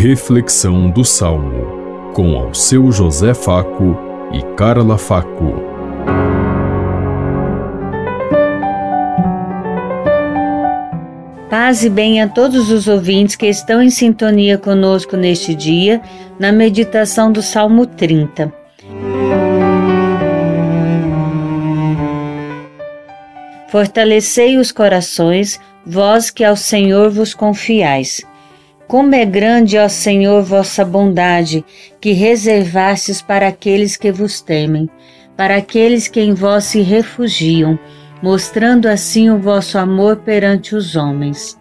Reflexão do Salmo, com ao seu José Faco e Carla Faco. Paz e bem a todos os ouvintes que estão em sintonia conosco neste dia, na meditação do Salmo 30. Fortalecei os corações, vós que ao Senhor vos confiais. Como é grande, ó Senhor, vossa bondade, que reservastes para aqueles que vos temem, para aqueles que em vós se refugiam, mostrando assim o vosso amor perante os homens.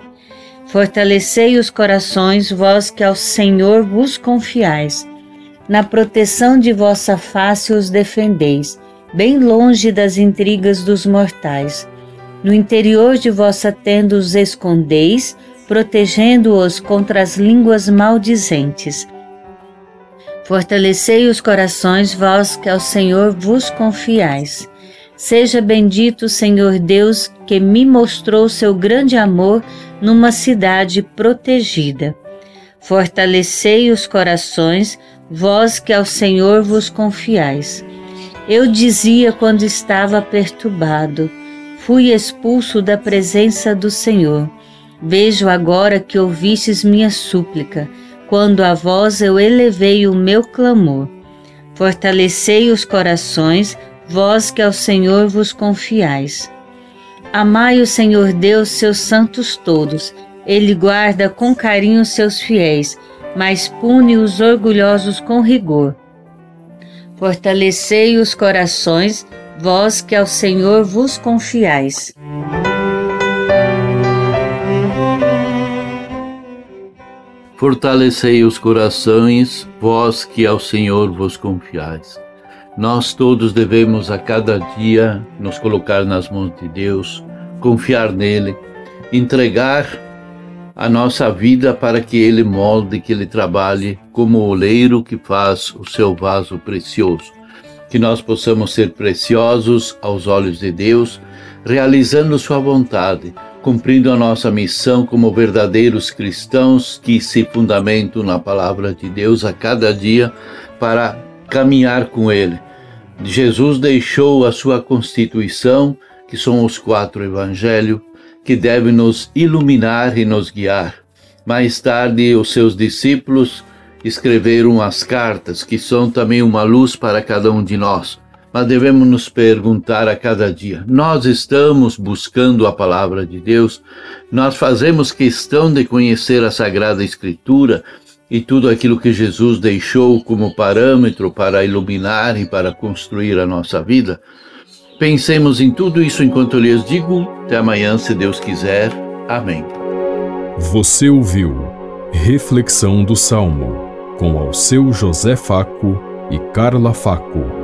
Fortalecei os corações, vós que ao Senhor vos confiais. Na proteção de vossa face os defendeis, bem longe das intrigas dos mortais no interior de vossa tenda os escondeis, protegendo-os contra as línguas maldizentes. Fortalecei os corações, vós que ao Senhor vos confiais. Seja bendito, Senhor Deus, que me mostrou seu grande amor numa cidade protegida. Fortalecei os corações, vós que ao Senhor vos confiais. Eu dizia quando estava perturbado, fui expulso da presença do Senhor. Vejo agora que ouvistes minha súplica, quando a vós eu elevei o meu clamor. Fortalecei os corações, vós que ao Senhor vos confiais. Amai o Senhor Deus, seus santos todos. Ele guarda com carinho seus fiéis, mas pune os orgulhosos com rigor. Fortalecei os corações, vós que ao Senhor vos confiais. Fortalecei os corações, vós que ao Senhor vos confiais. Nós todos devemos a cada dia nos colocar nas mãos de Deus, confiar nele, entregar a nossa vida para que ele molde, que ele trabalhe como o oleiro que faz o seu vaso precioso que nós possamos ser preciosos aos olhos de Deus, realizando Sua vontade, cumprindo a nossa missão como verdadeiros cristãos que se fundamentam na palavra de Deus a cada dia para caminhar com Ele. Jesus deixou a sua constituição, que são os quatro evangelhos, que devem nos iluminar e nos guiar. Mais tarde, os seus discípulos escreveram as cartas, que são também uma luz para cada um de nós. Mas devemos nos perguntar a cada dia: nós estamos buscando a palavra de Deus? Nós fazemos questão de conhecer a Sagrada Escritura e tudo aquilo que Jesus deixou como parâmetro para iluminar e para construir a nossa vida? Pensemos em tudo isso enquanto eu lhes digo. Até amanhã, se Deus quiser. Amém. Você ouviu Reflexão do Salmo com ao seu José Faco e Carla Faco.